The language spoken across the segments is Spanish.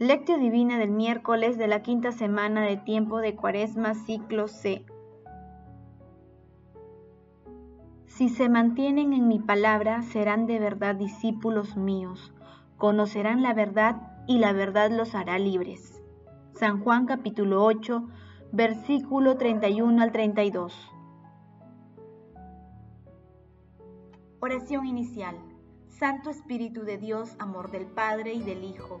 Lectio Divina del miércoles de la quinta semana de tiempo de Cuaresma, ciclo C. Si se mantienen en mi palabra, serán de verdad discípulos míos, conocerán la verdad y la verdad los hará libres. San Juan capítulo 8, versículo 31 al 32. Oración inicial. Santo Espíritu de Dios, amor del Padre y del Hijo,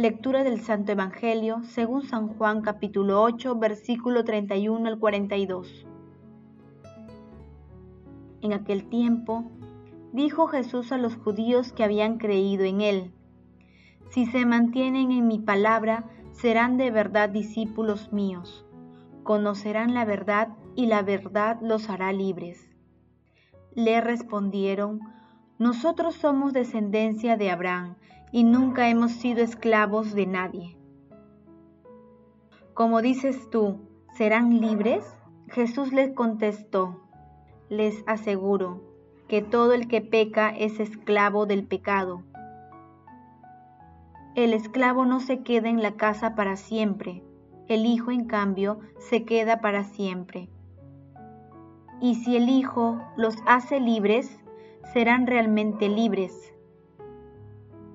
Lectura del Santo Evangelio según San Juan capítulo 8 versículo 31 al 42. En aquel tiempo dijo Jesús a los judíos que habían creído en él, Si se mantienen en mi palabra, serán de verdad discípulos míos, conocerán la verdad y la verdad los hará libres. Le respondieron, nosotros somos descendencia de Abraham y nunca hemos sido esclavos de nadie. Como dices tú, ¿serán libres? Jesús les contestó, les aseguro que todo el que peca es esclavo del pecado. El esclavo no se queda en la casa para siempre, el Hijo en cambio se queda para siempre. Y si el Hijo los hace libres, serán realmente libres.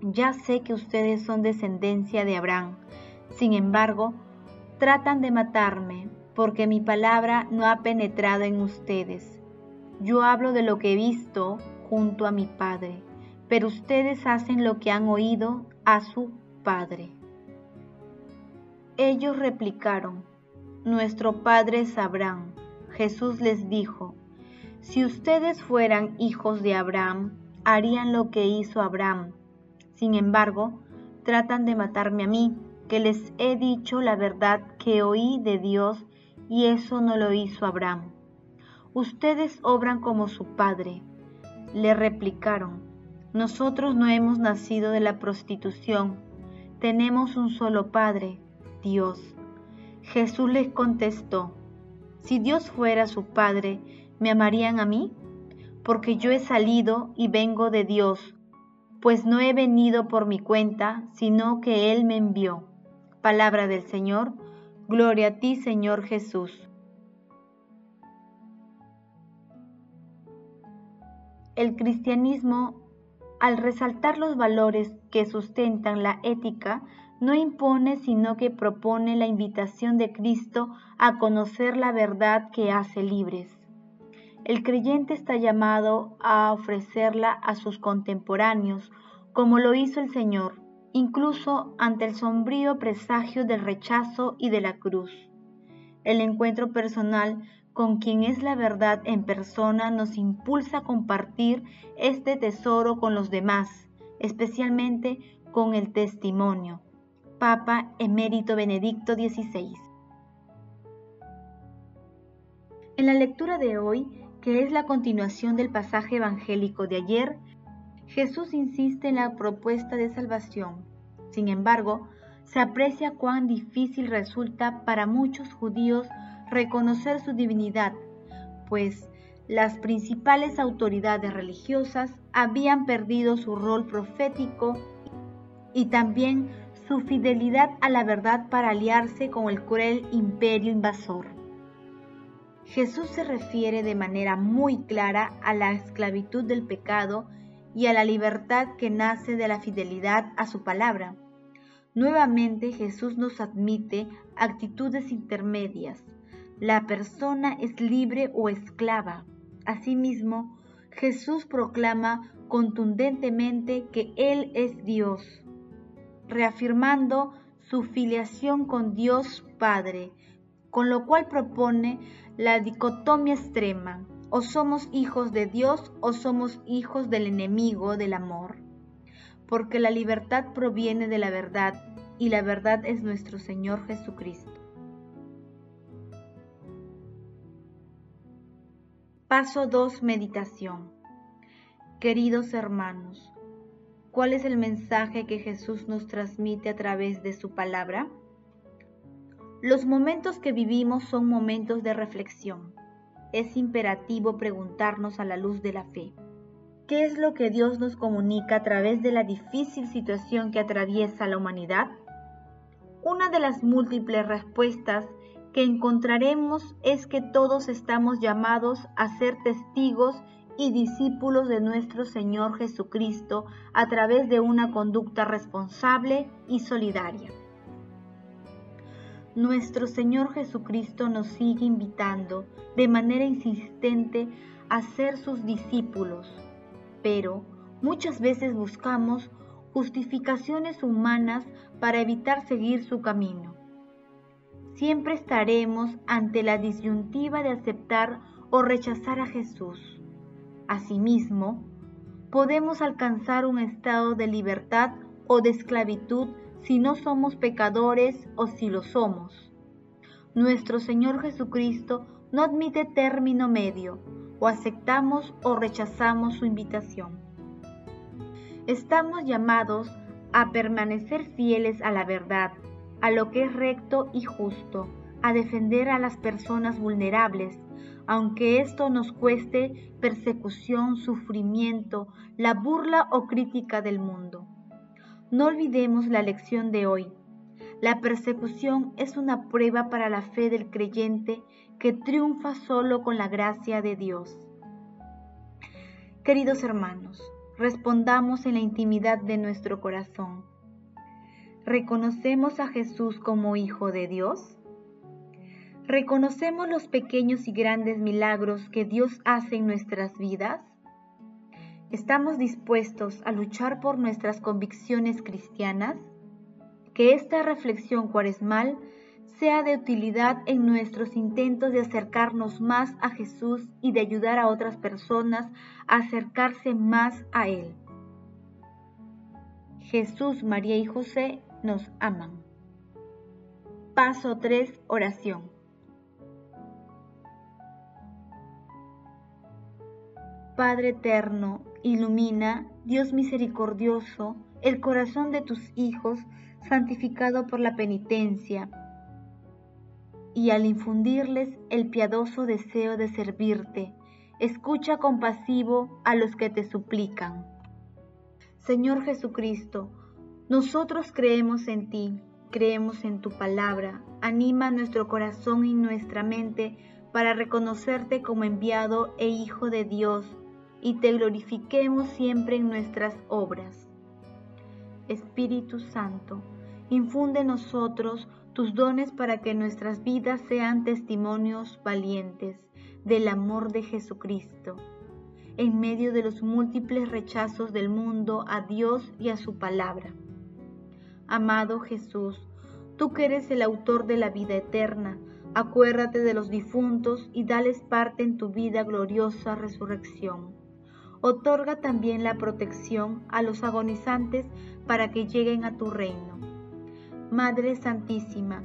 Ya sé que ustedes son descendencia de Abraham, sin embargo, tratan de matarme porque mi palabra no ha penetrado en ustedes. Yo hablo de lo que he visto junto a mi Padre, pero ustedes hacen lo que han oído a su Padre. Ellos replicaron, Nuestro Padre es Abraham. Jesús les dijo, si ustedes fueran hijos de Abraham, harían lo que hizo Abraham. Sin embargo, tratan de matarme a mí, que les he dicho la verdad que oí de Dios y eso no lo hizo Abraham. Ustedes obran como su padre. Le replicaron, nosotros no hemos nacido de la prostitución, tenemos un solo Padre, Dios. Jesús les contestó, si Dios fuera su Padre, ¿me amarían a mí? Porque yo he salido y vengo de Dios, pues no he venido por mi cuenta, sino que Él me envió. Palabra del Señor, gloria a ti Señor Jesús. El cristianismo, al resaltar los valores que sustentan la ética, no impone, sino que propone la invitación de Cristo a conocer la verdad que hace libres. El creyente está llamado a ofrecerla a sus contemporáneos, como lo hizo el Señor, incluso ante el sombrío presagio del rechazo y de la cruz. El encuentro personal con quien es la verdad en persona nos impulsa a compartir este tesoro con los demás, especialmente con el testimonio. Papa Emérito Benedicto XVI. En la lectura de hoy que es la continuación del pasaje evangélico de ayer, Jesús insiste en la propuesta de salvación. Sin embargo, se aprecia cuán difícil resulta para muchos judíos reconocer su divinidad, pues las principales autoridades religiosas habían perdido su rol profético y también su fidelidad a la verdad para aliarse con el cruel imperio invasor. Jesús se refiere de manera muy clara a la esclavitud del pecado y a la libertad que nace de la fidelidad a su palabra. Nuevamente Jesús nos admite actitudes intermedias. La persona es libre o esclava. Asimismo, Jesús proclama contundentemente que Él es Dios, reafirmando su filiación con Dios Padre, con lo cual propone la dicotomía extrema, o somos hijos de Dios o somos hijos del enemigo del amor. porque la libertad proviene de la verdad y la verdad es nuestro Señor Jesucristo. Paso 2. Meditación. Queridos hermanos, ¿cuál es el mensaje que Jesús nos transmite a través de su palabra? Los momentos que vivimos son momentos de reflexión. Es imperativo preguntarnos a la luz de la fe. ¿Qué es lo que Dios nos comunica a través de la difícil situación que atraviesa la humanidad? Una de las múltiples respuestas que encontraremos es que todos estamos llamados a ser testigos y discípulos de nuestro Señor Jesucristo a través de una conducta responsable y solidaria. Nuestro Señor Jesucristo nos sigue invitando de manera insistente a ser sus discípulos pero muchas veces buscamos justificaciones humanas para evitar seguir su camino. Siempre estaremos ante la disyuntiva de aceptar o rechazar a Jesús. Asimismo, podemos alcanzar un estado de libertad o de esclavitud si no somos pecadores o si lo somos. Nuestro Señor Jesucristo no admite término medio, o aceptamos o rechazamos su invitación. Estamos llamados a permanecer fieles a la verdad, a lo que es recto y justo, a defender a las personas vulnerables, aunque esto nos cueste persecución, sufrimiento, la burla o crítica del mundo. No olvidemos la lección de hoy. La persecución es una prueba para la fe del creyente que triunfa solo con la gracia de Dios. Queridos hermanos, respondamos en la intimidad de nuestro corazón. ¿Reconocemos a Jesús como Hijo de Dios? ¿Reconocemos los pequeños y grandes milagros que Dios hace en nuestras vidas? ¿Estamos dispuestos a luchar por nuestras convicciones cristianas? Que esta reflexión cuaresmal sea de utilidad en nuestros intentos de acercarnos más a Jesús y de ayudar a otras personas a acercarse más a Él. Jesús, María y José nos aman. Paso 3. Oración. Padre eterno, ilumina, Dios misericordioso, el corazón de tus hijos, santificado por la penitencia. Y al infundirles el piadoso deseo de servirte, escucha compasivo a los que te suplican. Señor Jesucristo, nosotros creemos en ti, creemos en tu palabra, anima nuestro corazón y nuestra mente para reconocerte como enviado e Hijo de Dios y te glorifiquemos siempre en nuestras obras. Espíritu Santo, infunde en nosotros tus dones para que nuestras vidas sean testimonios valientes del amor de Jesucristo, en medio de los múltiples rechazos del mundo a Dios y a su palabra. Amado Jesús, tú que eres el autor de la vida eterna, acuérdate de los difuntos y dales parte en tu vida gloriosa resurrección. Otorga también la protección a los agonizantes para que lleguen a tu reino Madre Santísima,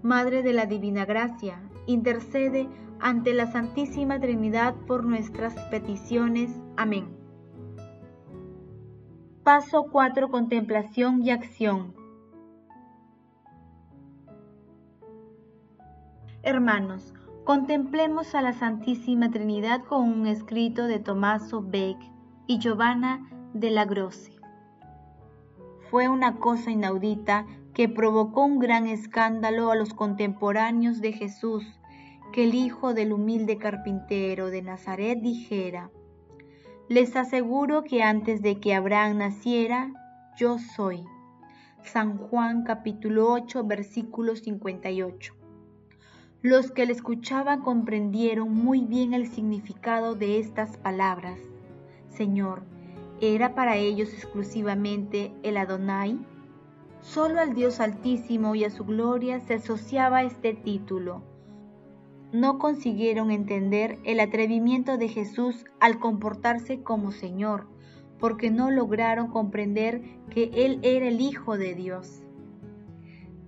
Madre de la Divina Gracia, intercede ante la Santísima Trinidad por nuestras peticiones. Amén. Paso 4. Contemplación y acción. Hermanos, contemplemos a la Santísima Trinidad con un escrito de Tomaso Beck y Giovanna de la Grosse. Fue una cosa inaudita que provocó un gran escándalo a los contemporáneos de Jesús, que el hijo del humilde carpintero de Nazaret dijera, les aseguro que antes de que Abraham naciera, yo soy. San Juan capítulo 8 versículo 58. Los que le escuchaban comprendieron muy bien el significado de estas palabras. Señor, ¿era para ellos exclusivamente el Adonai? Solo al Dios Altísimo y a su gloria se asociaba este título. No consiguieron entender el atrevimiento de Jesús al comportarse como Señor, porque no lograron comprender que Él era el Hijo de Dios.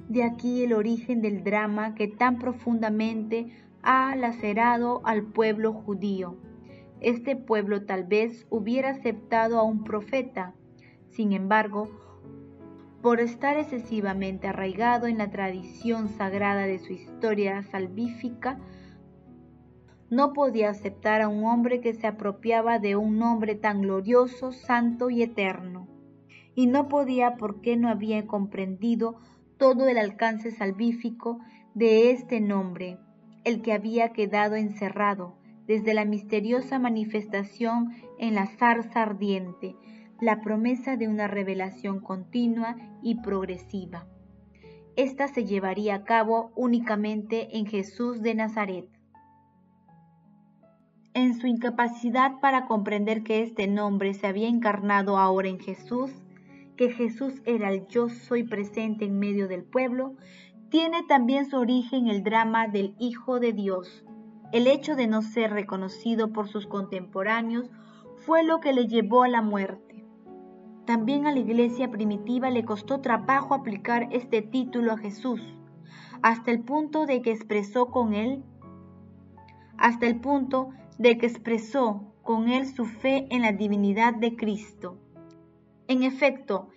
De aquí el origen del drama que tan profundamente ha lacerado al pueblo judío. Este pueblo tal vez hubiera aceptado a un profeta, sin embargo, por estar excesivamente arraigado en la tradición sagrada de su historia salvífica, no podía aceptar a un hombre que se apropiaba de un nombre tan glorioso, santo y eterno. Y no podía porque no había comprendido todo el alcance salvífico de este nombre, el que había quedado encerrado desde la misteriosa manifestación en la zarza ardiente, la promesa de una revelación continua y progresiva. Esta se llevaría a cabo únicamente en Jesús de Nazaret en su incapacidad para comprender que este nombre se había encarnado ahora en Jesús, que Jesús era el yo soy presente en medio del pueblo, tiene también su origen el drama del Hijo de Dios. El hecho de no ser reconocido por sus contemporáneos fue lo que le llevó a la muerte. También a la iglesia primitiva le costó trabajo aplicar este título a Jesús, hasta el punto de que expresó con él, hasta el punto de que expresó con él su fe en la divinidad de Cristo. En efecto,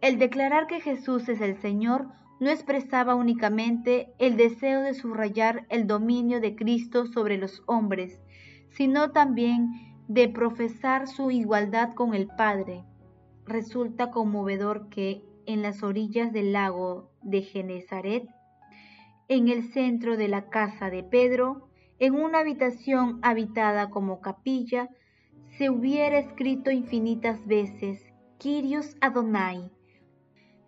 el declarar que Jesús es el Señor no expresaba únicamente el deseo de subrayar el dominio de Cristo sobre los hombres, sino también de profesar su igualdad con el Padre. Resulta conmovedor que en las orillas del lago de Genezaret, en el centro de la casa de Pedro, en una habitación habitada como capilla, se hubiera escrito infinitas veces Kyrios Adonai.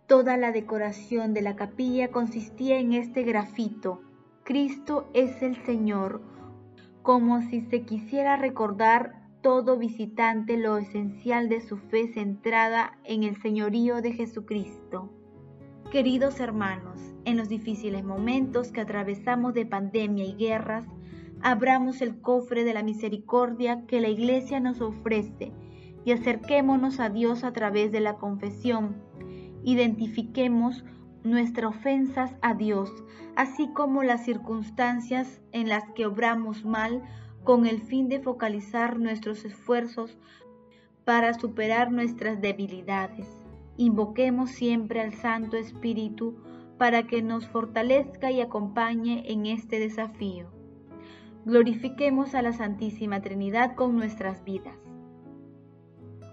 Toda la decoración de la capilla consistía en este grafito, Cristo es el Señor, como si se quisiera recordar todo visitante lo esencial de su fe centrada en el señorío de Jesucristo. Queridos hermanos, en los difíciles momentos que atravesamos de pandemia y guerras, abramos el cofre de la misericordia que la Iglesia nos ofrece y acerquémonos a Dios a través de la confesión. Identifiquemos nuestras ofensas a Dios, así como las circunstancias en las que obramos mal, con el fin de focalizar nuestros esfuerzos para superar nuestras debilidades. Invoquemos siempre al Santo Espíritu para que nos fortalezca y acompañe en este desafío. Glorifiquemos a la Santísima Trinidad con nuestras vidas.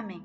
Amén.